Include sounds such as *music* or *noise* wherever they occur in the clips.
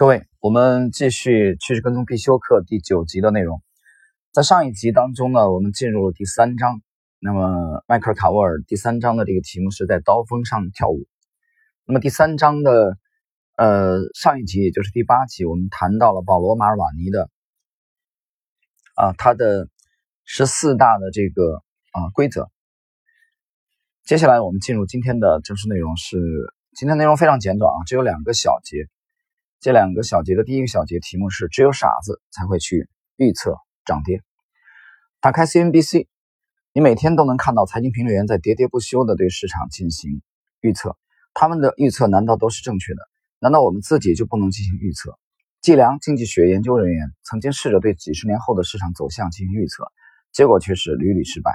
各位，我们继续趋势跟踪必修课第九集的内容。在上一集当中呢，我们进入了第三章。那么，迈克尔·卡沃尔第三章的这个题目是在刀锋上跳舞。那么第三章的呃上一集，也就是第八集，我们谈到了保罗·马尔瓦尼的啊他的十四大的这个啊规则。接下来我们进入今天的正式内容，是今天内容非常简短啊，只有两个小节。这两个小节的第一个小节题目是：只有傻子才会去预测涨跌。打开 CNBC，你每天都能看到财经评论员在喋喋不休地对市场进行预测。他们的预测难道都是正确的？难道我们自己就不能进行预测？计量经济学研究人员曾经试着对几十年后的市场走向进行预测，结果却是屡屡失败。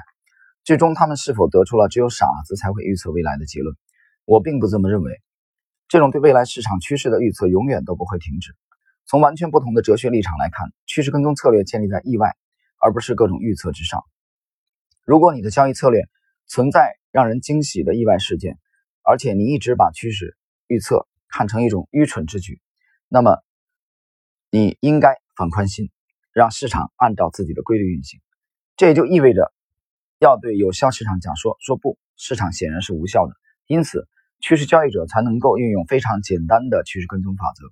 最终，他们是否得出了只有傻子才会预测未来的结论？我并不这么认为。这种对未来市场趋势的预测永远都不会停止。从完全不同的哲学立场来看，趋势跟踪策略建立在意外，而不是各种预测之上。如果你的交易策略存在让人惊喜的意外事件，而且你一直把趋势预测看成一种愚蠢之举，那么你应该放宽心，让市场按照自己的规律运行。这也就意味着要对有效市场讲说：说不，市场显然是无效的。因此。趋势交易者才能够运用非常简单的趋势跟踪法则，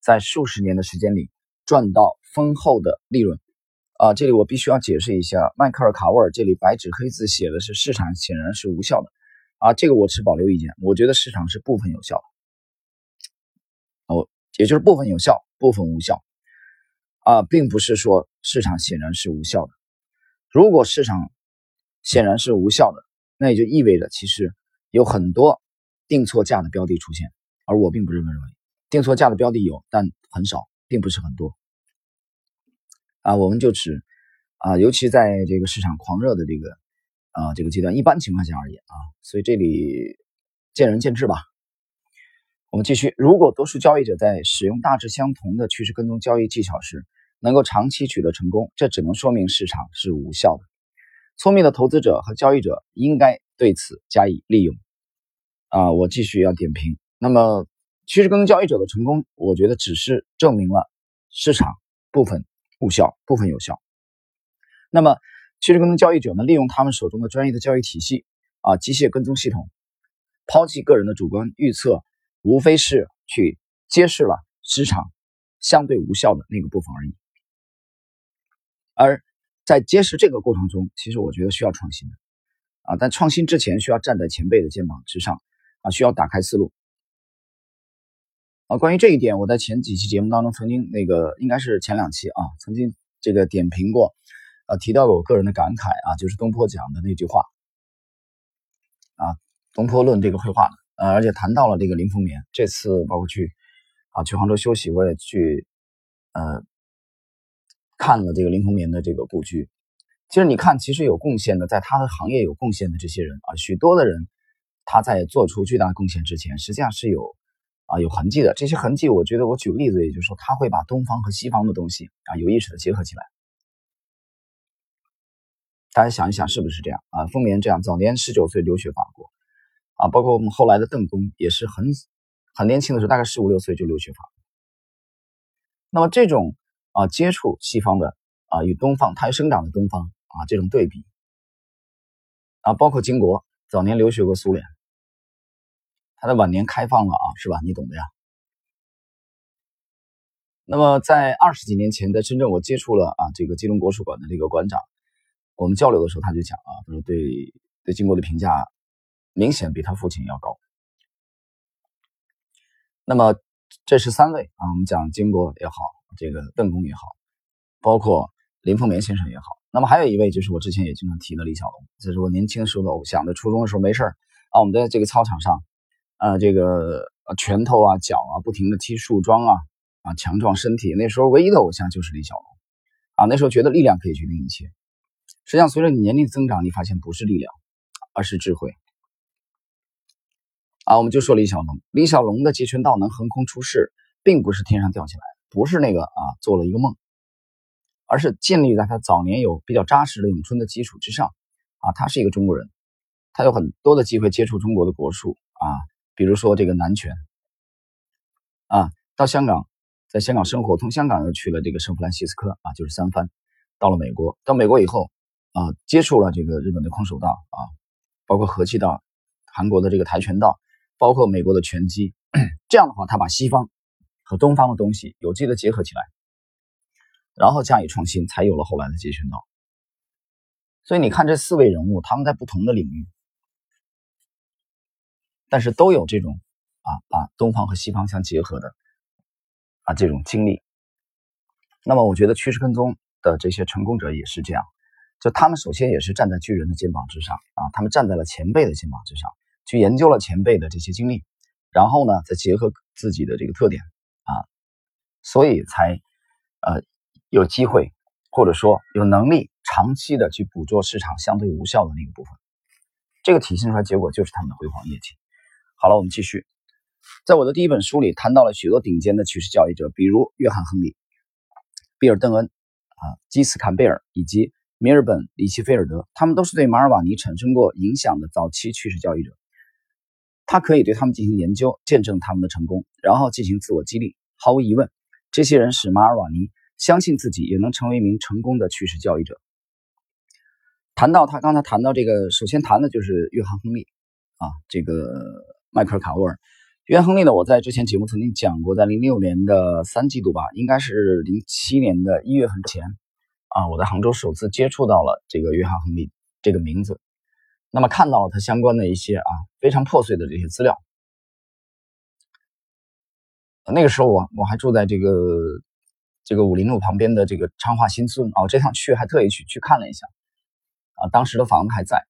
在数十年的时间里赚到丰厚的利润。啊，这里我必须要解释一下，迈克尔·卡沃尔这里白纸黑字写的是市场显然是无效的。啊，这个我持保留意见，我觉得市场是部分有效的。哦，也就是部分有效，部分无效。啊，并不是说市场显然是无效的。如果市场显然是无效的，那也就意味着其实有很多。定错价的标的出现，而我并不认为认为定错价的标的有，但很少，并不是很多。啊，我们就指啊，尤其在这个市场狂热的这个啊这个阶段，一般情况下而言啊，所以这里见仁见智吧。我们继续，如果多数交易者在使用大致相同的趋势跟踪交易技巧时，能够长期取得成功，这只能说明市场是无效的。聪明的投资者和交易者应该对此加以利用。啊，我继续要点评。那么，趋势跟踪交易者的成功，我觉得只是证明了市场部分无效，部分有效。那么，趋势跟踪交易者呢，利用他们手中的专业的交易体系啊，机械跟踪系统，抛弃个人的主观预测，无非是去揭示了市场相对无效的那个部分而已。而在揭示这个过程中，其实我觉得需要创新的啊，但创新之前需要站在前辈的肩膀之上。需要打开思路。啊，关于这一点，我在前几期节目当中曾经那个应该是前两期啊，曾经这个点评过，呃，提到过我个人的感慨啊，就是东坡讲的那句话，啊，东坡论这个绘画的，呃，而且谈到了这个林风眠。这次包括去啊去杭州休息，我也去呃看了这个林风眠的这个故居。其实你看，其实有贡献的，在他的行业有贡献的这些人啊，许多的人。他在做出巨大贡献之前，实际上是有啊有痕迹的。这些痕迹，我觉得我举个例子，也就是说，他会把东方和西方的东西啊有意识的结合起来。大家想一想，是不是这样啊？丰年这样，早年十九岁留学法国啊，包括我们后来的邓公也是很很年轻的时候，大概十五六岁就留学法国。那么这种啊接触西方的啊与东方，他生长的东方啊这种对比啊，包括金国早年留学过苏联。他的晚年开放了啊，是吧？你懂的呀。那么在二十几年前，在深圳我接触了啊这个基隆国术馆的这个馆长，我们交流的时候，他就讲啊，他说对对金国的评价明显比他父亲要高。那么这是三位啊，我们讲金国也好，这个邓公也好，包括林凤眠先生也好。那么还有一位就是我之前也经常提的李小龙，这是我年轻时候的偶像。在初中的时候没事啊，我们在这个操场上。啊，这个拳头啊、脚啊，不停的踢树桩啊，啊，强壮身体。那时候唯一的偶像就是李小龙，啊，那时候觉得力量可以决定一切。实际上，随着你年龄增长，你发现不是力量，而是智慧。啊，我们就说李小龙，李小龙的截拳道能横空出世，并不是天上掉下来，不是那个啊做了一个梦，而是建立在他早年有比较扎实的咏春的基础之上。啊，他是一个中国人，他有很多的机会接触中国的国术啊。比如说这个南拳，啊，到香港在香港生活，从香港又去了这个圣弗兰西斯科啊，就是三藩，到了美国。到美国以后啊，接触了这个日本的空手道啊，包括和气道、韩国的这个跆拳道，包括美国的拳击。这样的话，他把西方和东方的东西有机的结合起来，然后加以创新，才有了后来的截拳道。所以你看这四位人物，他们在不同的领域，但是都有这种啊，把东方和西方相结合的啊这种经历。那么，我觉得趋势跟踪的这些成功者也是这样，就他们首先也是站在巨人的肩膀之上啊，他们站在了前辈的肩膀之上，去研究了前辈的这些经历，然后呢，再结合自己的这个特点啊，所以才呃有机会或者说有能力。长期的去捕捉市场相对无效的那个部分，这个体现出来结果就是他们的辉煌业绩。好了，我们继续。在我的第一本书里谈到了许多顶尖的趋势交易者，比如约翰·亨利、比尔·邓恩、啊基斯·坎贝尔以及米尔本·里奇菲尔德，他们都是对马尔瓦尼产生过影响的早期趋势交易者。他可以对他们进行研究，见证他们的成功，然后进行自我激励。毫无疑问，这些人使马尔瓦尼相信自己也能成为一名成功的趋势交易者。谈到他刚才谈到这个，首先谈的就是约翰·亨利啊，这个迈克尔·卡沃尔。约翰·亨利呢，我在之前节目曾经讲过，在零六年的三季度吧，应该是零七年的一月份前啊，我在杭州首次接触到了这个约翰·亨利这个名字，那么看到了他相关的一些啊非常破碎的这些资料。那个时候我我还住在这个这个武林路旁边的这个昌化新村啊，我这趟去还特意去去看了一下。啊，当时的房子还在，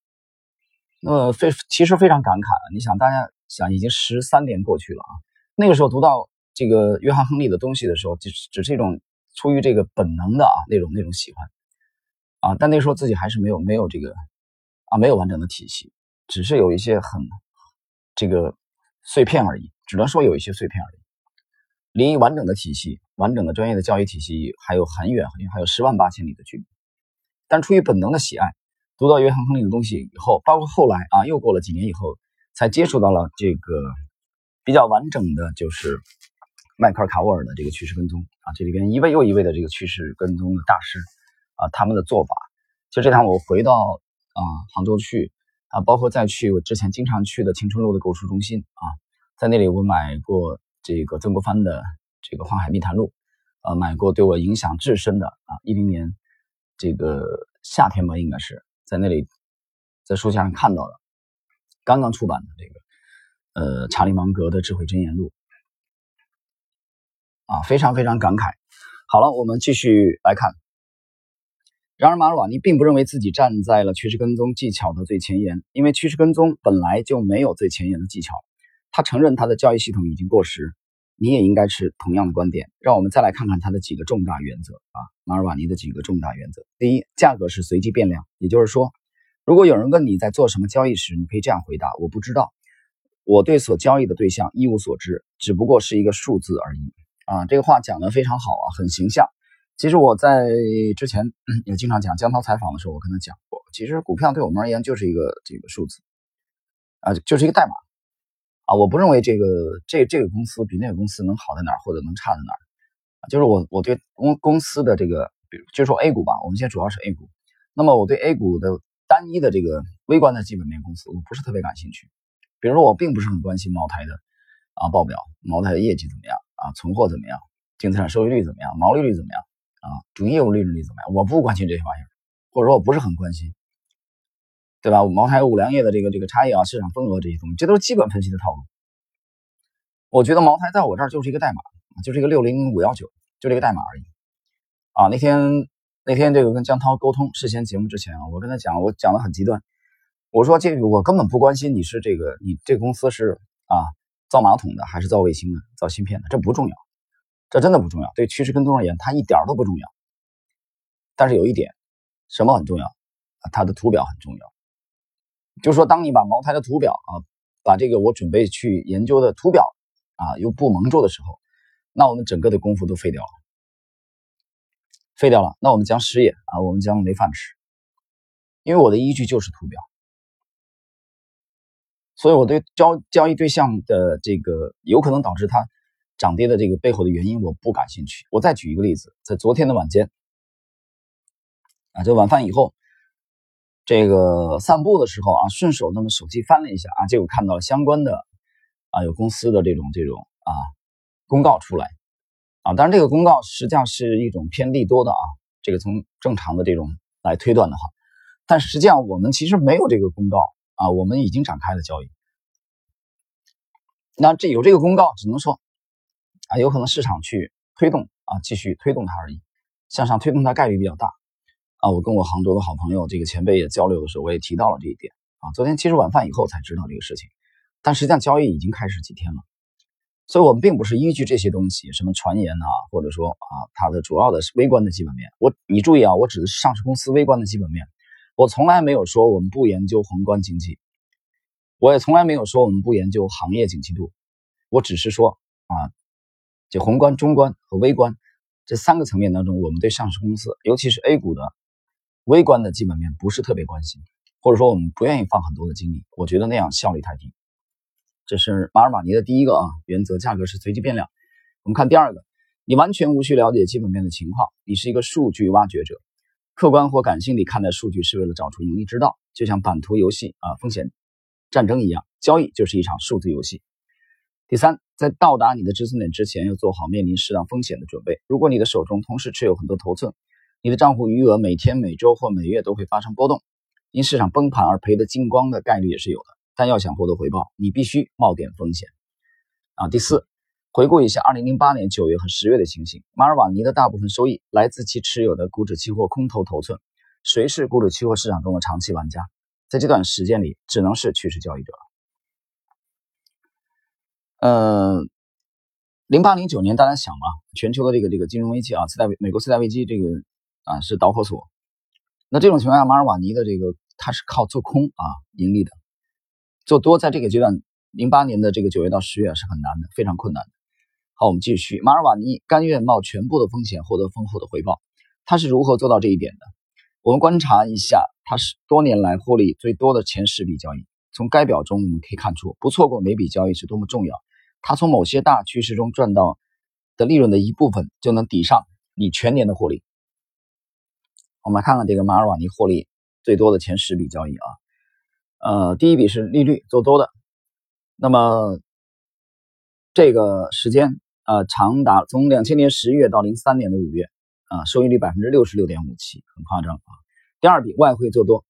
那么非其实非常感慨。你想，大家想，已经十三年过去了啊。那个时候读到这个约翰·亨利的东西的时候，只只是一种出于这个本能的啊那种那种喜欢啊。但那时候自己还是没有没有这个啊没有完整的体系，只是有一些很这个碎片而已，只能说有一些碎片而已。离完整的体系、完整的专业的教育体系还有很远很远，还有十万八千里的距离。但出于本能的喜爱。读到约翰·亨利的东西以后，包括后来啊，又过了几年以后，才接触到了这个比较完整的，就是迈克尔·卡沃尔的这个趋势跟踪啊，这里边一位又一位的这个趋势跟踪的大师啊，他们的做法。就这趟我回到啊杭州去啊，包括再去我之前经常去的青春路的购书中心啊，在那里我买过这个曾国藩的这个《黄海密谈录》，呃，买过对我影响至深的啊，一零年这个夏天吧，应该是。在那里，在书架上看到的刚刚出版的这个，呃，查理芒格的《智慧箴言录》啊，非常非常感慨。好了，我们继续来看。然而，马尔瓦尼并不认为自己站在了趋势跟踪技巧的最前沿，因为趋势跟踪本来就没有最前沿的技巧。他承认他的交易系统已经过时。你也应该持同样的观点。让我们再来看看他的几个重大原则啊，马尔瓦尼的几个重大原则。第一，价格是随机变量，也就是说，如果有人问你在做什么交易时，你可以这样回答：我不知道，我对所交易的对象一无所知，只不过是一个数字而已。啊，这个话讲得非常好啊，很形象。其实我在之前 *clears throat* 也经常讲江涛采访的时候，我跟他讲过，其实股票对我们而言就是一个这个数字啊，就是一个代码。啊，我不认为这个这这个公司比那个公司能好在哪儿，或者能差在哪儿，啊，就是我我对公公司的这个，比如就说 A 股吧，我们现在主要是 A 股，那么我对 A 股的单一的这个微观的基本面公司，我不是特别感兴趣。比如说，我并不是很关心茅台的啊报表，茅台的业绩怎么样啊，存货怎么样，净资产收益率怎么样，毛利率怎么样啊，主营业务利润率怎么样，我不关心这些玩意儿，或者说我不是很关心。对吧？茅台、五粮液的这个这个差异啊，市场份额这些东西，这都是基本分析的套路。我觉得茅台在我这儿就是一个代码，就是一个六零五幺九，就这个代码而已。啊，那天那天这个跟江涛沟通事先节目之前啊，我跟他讲，我讲的很极端，我说这个我根本不关心你是这个你这公司是啊造马桶的还是造卫星的、造芯片的，这不重要，这真的不重要。对趋势跟踪而言，它一点都不重要。但是有一点，什么很重要啊？它的图表很重要。就说，当你把茅台的图表啊，把这个我准备去研究的图表啊，又不蒙住的时候，那我们整个的功夫都废掉了，废掉了。那我们将失业啊，我们将没饭吃，因为我的依据就是图表，所以我对交交易对象的这个有可能导致它涨跌的这个背后的原因我不感兴趣。我再举一个例子，在昨天的晚间啊，这晚饭以后，这个散步的时候啊，顺手那么手机翻了一下啊，结果看到了相关的啊有公司的这种这种啊公告出来啊，当然这个公告实际上是一种偏利多的啊，这个从正常的这种来推断的话，但实际上我们其实没有这个公告啊，我们已经展开了交易。那这有这个公告，只能说啊，有可能市场去推动啊，继续推动它而已，向上推动它概率比较大啊。我跟我杭州的好朋友这个前辈也交流的时候，我也提到了这一点啊。昨天其实晚饭以后才知道这个事情，但实际上交易已经开始几天了，所以我们并不是依据这些东西，什么传言啊，或者说啊，它的主要的微观的基本面。我你注意啊，我指的是上市公司微观的基本面，我从来没有说我们不研究宏观经济。我也从来没有说我们不研究行业景气度，我只是说啊，就宏观、中观和微观这三个层面当中，我们对上市公司，尤其是 A 股的微观的基本面不是特别关心，或者说我们不愿意放很多的精力，我觉得那样效率太低。这是马尔马尼的第一个啊原则，价格是随机变量。我们看第二个，你完全无需了解基本面的情况，你是一个数据挖掘者，客观或感性地看待数据是为了找出盈利之道，就像版图游戏啊风险。战争一样，交易就是一场数字游戏。第三，在到达你的止损点之前，要做好面临适当风险的准备。如果你的手中同时持有很多头寸，你的账户余额每天、每周或每月都会发生波动，因市场崩盘而赔得精光的概率也是有的。但要想获得回报，你必须冒点风险。啊，第四，回顾一下2008年9月和10月的情形，马尔瓦尼的大部分收益来自其持有的股指期货空头头寸。谁是股指期货市场中的长期玩家？在这段时间里，只能是趋势交易者了。呃，零八零九年，大家想嘛，全球的这个这个金融危机啊，次贷美国次贷危机，这个啊是导火索。那这种情况下，马尔瓦尼的这个他是靠做空啊盈利的，做多在这个阶段，零八年的这个九月到十月是很难的，非常困难的。好，我们继续，马尔瓦尼甘愿冒全部的风险，获得丰厚的回报，他是如何做到这一点的？我们观察一下。他是多年来获利最多的前十笔交易。从该表中我们可以看出，不错过每笔交易是多么重要。他从某些大趋势中赚到的利润的一部分，就能抵上你全年的获利。我们来看看这个马尔瓦尼获利最多的前十笔交易啊。呃，第一笔是利率做多的，那么这个时间呃长达从两千年十月到零三年的五月啊，收益率百分之六十六点五七，很夸张啊。第二笔外汇做多，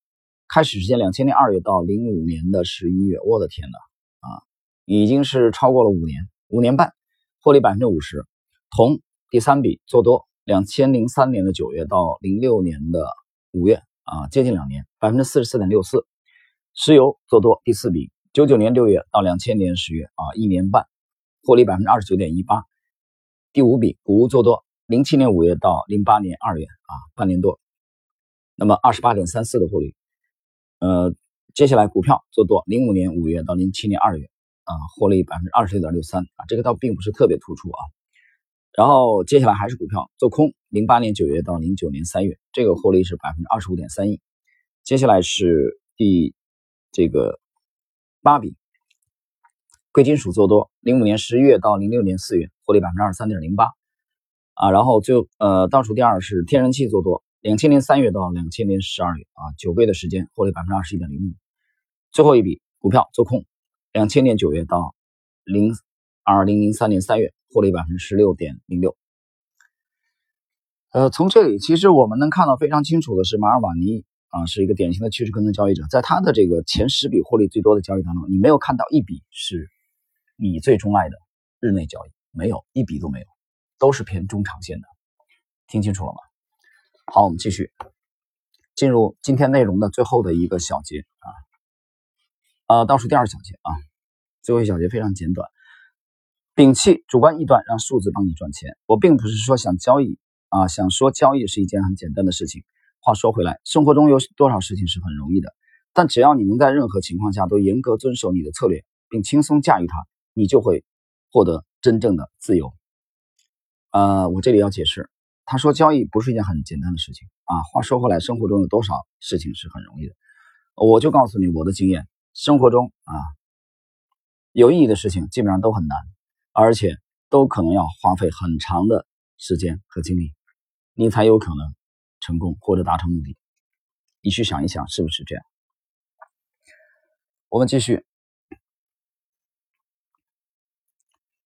开始时间两千年二月到零五年的十一月，我的天呐，啊，已经是超过了五年，五年半，获利百分之五十。铜第三笔做多，两千零三年的九月到零六年的五月，啊，接近两年，百分之四十四点六四。石油做多第四笔，九九年六月到两千年十月，啊，一年半，获利百分之二十九点一八。第五笔谷物做多，零七年五月到零八年二月，啊，半年多。那么二十八点三四的获利，呃，接下来股票做多，零五年五月到零七年二月，啊，获利百分之二十六点六三啊，这个倒并不是特别突出啊。然后接下来还是股票做空，零八年九月到零九年三月，这个获利是百分之二十五点三一。接下来是第这个八笔贵金属做多，零五年十一月到零六年四月，获利百分之二十三点零八啊。然后最呃倒数第二是天然气做多。两千年三月到两千年十二月啊，九倍的时间，获利百分之二十一点零五。最后一笔股票做空，两千年九月到零二零零三年三月，获利百分之十六点零六。呃，从这里其实我们能看到非常清楚的是，马尔瓦尼啊是一个典型的趋势跟踪交易者，在他的这个前十笔获利最多的交易当中，你没有看到一笔是你最钟爱的日内交易，没有一笔都没有，都是偏中长线的。听清楚了吗？好，我们继续进入今天内容的最后的一个小节啊，呃，倒数第二小节啊，最后一小节非常简短，摒弃主观臆断，让数字帮你赚钱。我并不是说想交易啊，想说交易是一件很简单的事情。话说回来，生活中有多少事情是很容易的？但只要你能在任何情况下都严格遵守你的策略，并轻松驾驭它，你就会获得真正的自由。呃，我这里要解释。他说：“交易不是一件很简单的事情啊。”话说回来，生活中有多少事情是很容易的？我就告诉你我的经验：生活中啊，有意义的事情基本上都很难，而且都可能要花费很长的时间和精力，你才有可能成功或者达成目的。你去想一想，是不是这样？我们继续。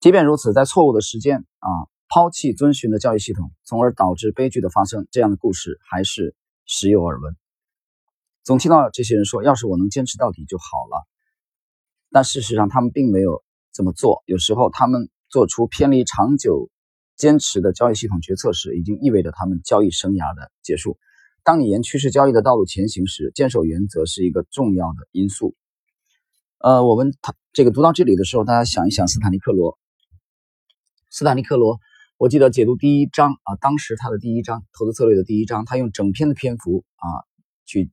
即便如此，在错误的时间啊，抛弃遵循的教育系统，从而导致悲剧的发生，这样的故事还是时有耳闻。总听到这些人说：“要是我能坚持到底就好了。”但事实上，他们并没有这么做。有时候，他们做出偏离长久坚持的交易系统决策时，已经意味着他们交易生涯的结束。当你沿趋势交易的道路前行时，坚守原则是一个重要的因素。呃，我们他这个读到这里的时候，大家想一想，斯坦利克罗。斯坦利克罗，我记得解读第一章啊，当时他的第一章投资策略的第一章，他用整篇的篇幅啊去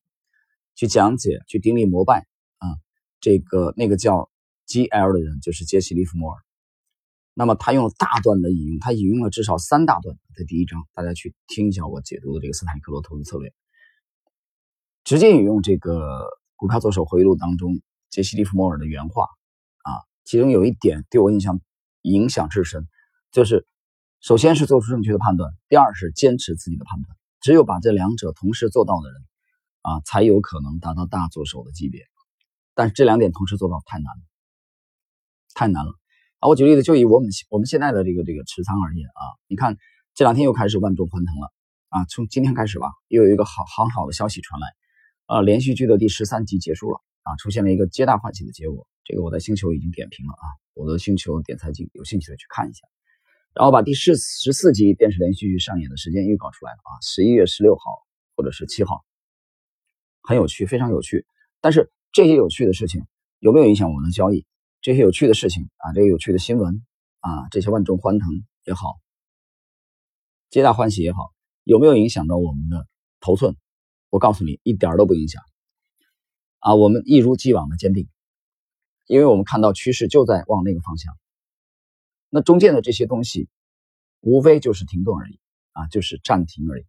去讲解、去顶礼膜拜啊，这个那个叫 G.L 的人就是杰西·利弗莫尔。那么他用了大段的引用，他引用了至少三大段在第一章，大家去听一下我解读的这个斯坦克罗投资策略，直接引用这个《股票作手回忆录》当中杰西·利弗莫尔的原话啊，其中有一点对我印象影响至深。就是，首先是做出正确的判断，第二是坚持自己的判断。只有把这两者同时做到的人，啊，才有可能达到大作手的级别。但是这两点同时做到太难了，太难了啊！我举例子，就以我们我们现在的这个这个持仓而言啊，你看这两天又开始万众欢腾了啊，从今天开始吧，又有一个好很好的消息传来，啊，连续剧的第十三集结束了啊，出现了一个皆大欢喜的结果。这个我在星球已经点评了啊，我的星球点财经，有兴趣的去看一下。然后把第十十四集电视连续剧上演的时间预告出来了啊，十一月十六号或者是七号，很有趣，非常有趣。但是这些有趣的事情有没有影响我们的交易？这些有趣的事情啊，这些有趣的新闻啊，这些万众欢腾也好，皆大欢喜也好，有没有影响到我们的头寸？我告诉你，一点都不影响啊，我们一如既往的坚定，因为我们看到趋势就在往那个方向。那中间的这些东西，无非就是停顿而已啊，就是暂停而已。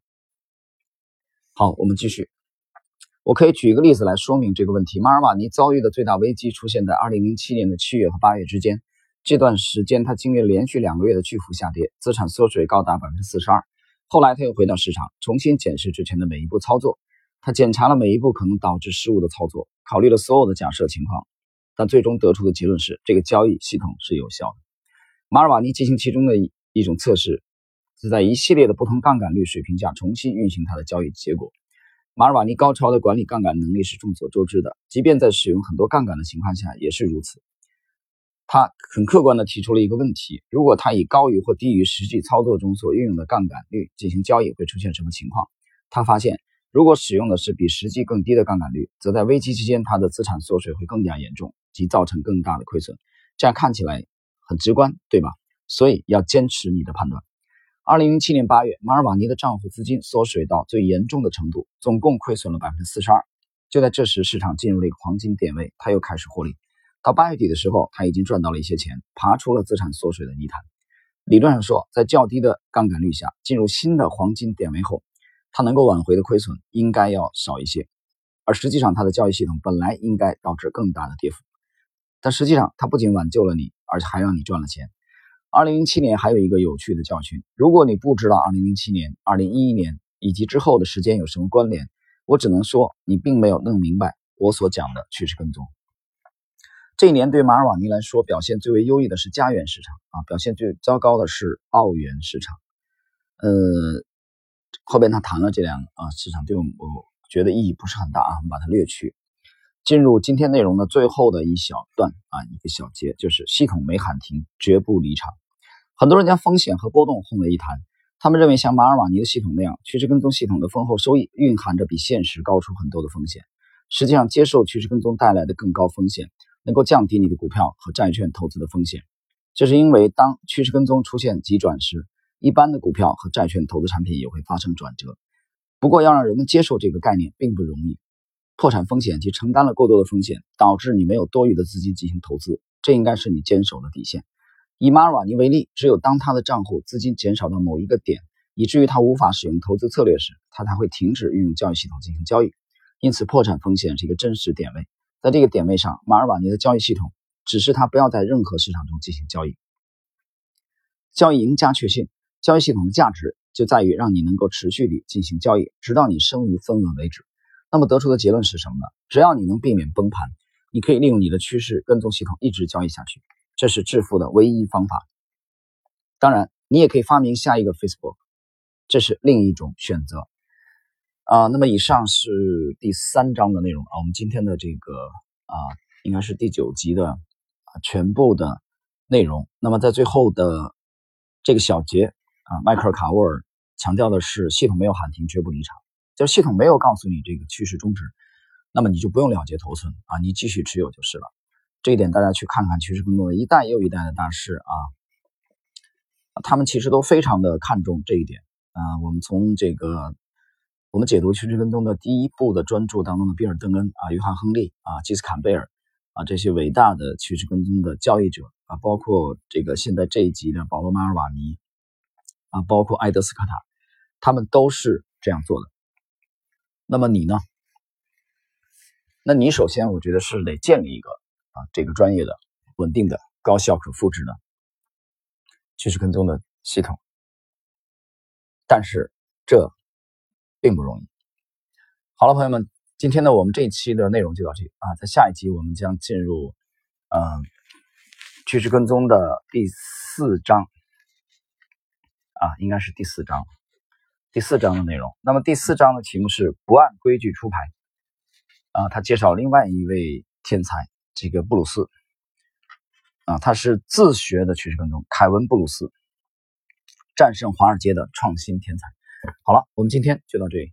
好，我们继续。我可以举一个例子来说明这个问题。马尔瓦尼遭遇的最大危机出现在2007年的七月和八月之间，这段时间他经历了连续两个月的巨幅下跌，资产缩水高达百分之四十二。后来他又回到市场，重新检视之前的每一步操作。他检查了每一步可能导致失误的操作，考虑了所有的假设情况，但最终得出的结论是，这个交易系统是有效的。马尔瓦尼进行其中的一一种测试，是在一系列的不同杠杆率水平下重新运行他的交易结果。马尔瓦尼高超的管理杠杆能力是众所周知的，即便在使用很多杠杆的情况下也是如此。他很客观地提出了一个问题：如果他以高于或低于实际操作中所运用的杠杆率进行交易，会出现什么情况？他发现，如果使用的是比实际更低的杠杆率，则在危机期间他的资产缩水会更加严重，即造成更大的亏损。这样看起来。很直观，对吧？所以要坚持你的判断。二零零七年八月，马尔瓦尼的账户资金缩水到最严重的程度，总共亏损了百分之四十二。就在这时，市场进入了一个黄金点位，他又开始获利。到八月底的时候，他已经赚到了一些钱，爬出了资产缩水的泥潭。理论上说，在较低的杠杆率下，进入新的黄金点位后，他能够挽回的亏损应该要少一些。而实际上，他的交易系统本来应该导致更大的跌幅。但实际上，他不仅挽救了你，而且还让你赚了钱。二零零七年还有一个有趣的教训：如果你不知道二零零七年、二零一一年以及之后的时间有什么关联，我只能说你并没有弄明白我所讲的趋势跟踪。这一年对马尔瓦尼来说，表现最为优异的是加元市场啊，表现最糟糕的是澳元市场。呃，后边他谈了这两个啊市场，对我我觉得意义不是很大啊，我们把它略去。进入今天内容的最后的一小段啊，一个小节，就是系统没喊停，绝不离场。很多人将风险和波动混为一谈，他们认为像马尔瓦尼的系统那样，趋势跟踪系统的丰厚收益蕴含着比现实高出很多的风险。实际上，接受趋势跟踪带来的更高风险，能够降低你的股票和债券投资的风险。这是因为当趋势跟踪出现急转时，一般的股票和债券投资产品也会发生转折。不过，要让人们接受这个概念并不容易。破产风险及承担了过多的风险，导致你没有多余的资金进行投资，这应该是你坚守的底线。以马尔瓦尼为例，只有当他的账户资金减少到某一个点，以至于他无法使用投资策略时，他才会停止运用交易系统进行交易。因此，破产风险是一个真实点位。在这个点位上，马尔瓦尼的交易系统指示他不要在任何市场中进行交易。交易赢家确信，交易系统的价值就在于让你能够持续地进行交易，直到你身无分文为止。那么得出的结论是什么呢？只要你能避免崩盘，你可以利用你的趋势跟踪系统一直交易下去，这是致富的唯一方法。当然，你也可以发明下一个 Facebook，这是另一种选择。啊，那么以上是第三章的内容啊，我们今天的这个啊，应该是第九集的啊全部的内容。那么在最后的这个小节啊，迈克尔卡沃尔强调的是，系统没有喊停，绝不离场。就是系统没有告诉你这个趋势终止，那么你就不用了结头寸啊，你继续持有就是了。这一点大家去看看趋势更多的一代又一代的大师啊，他们其实都非常的看重这一点啊。我们从这个我们解读趋势跟踪的第一部的专注当中的比尔·邓恩啊、约翰·亨利啊、基斯坎贝尔啊这些伟大的趋势跟踪的交易者啊，包括这个现在这一集的保罗·马尔瓦尼啊，包括埃德斯科塔，他们都是这样做的。那么你呢？那你首先我觉得是得建立一个啊这个专业的、稳定的、高效可复制的趋势跟踪的系统，但是这并不容易。好了，朋友们，今天呢我们这一期的内容就到这啊，在下一集我们将进入嗯趋势跟踪的第四章啊，应该是第四章。第四章的内容，那么第四章的题目是不按规矩出牌啊。他介绍另外一位天才，这个布鲁斯啊，他是自学的趋势跟踪，凯文布鲁斯，战胜华尔街的创新天才。好了，我们今天就到这里。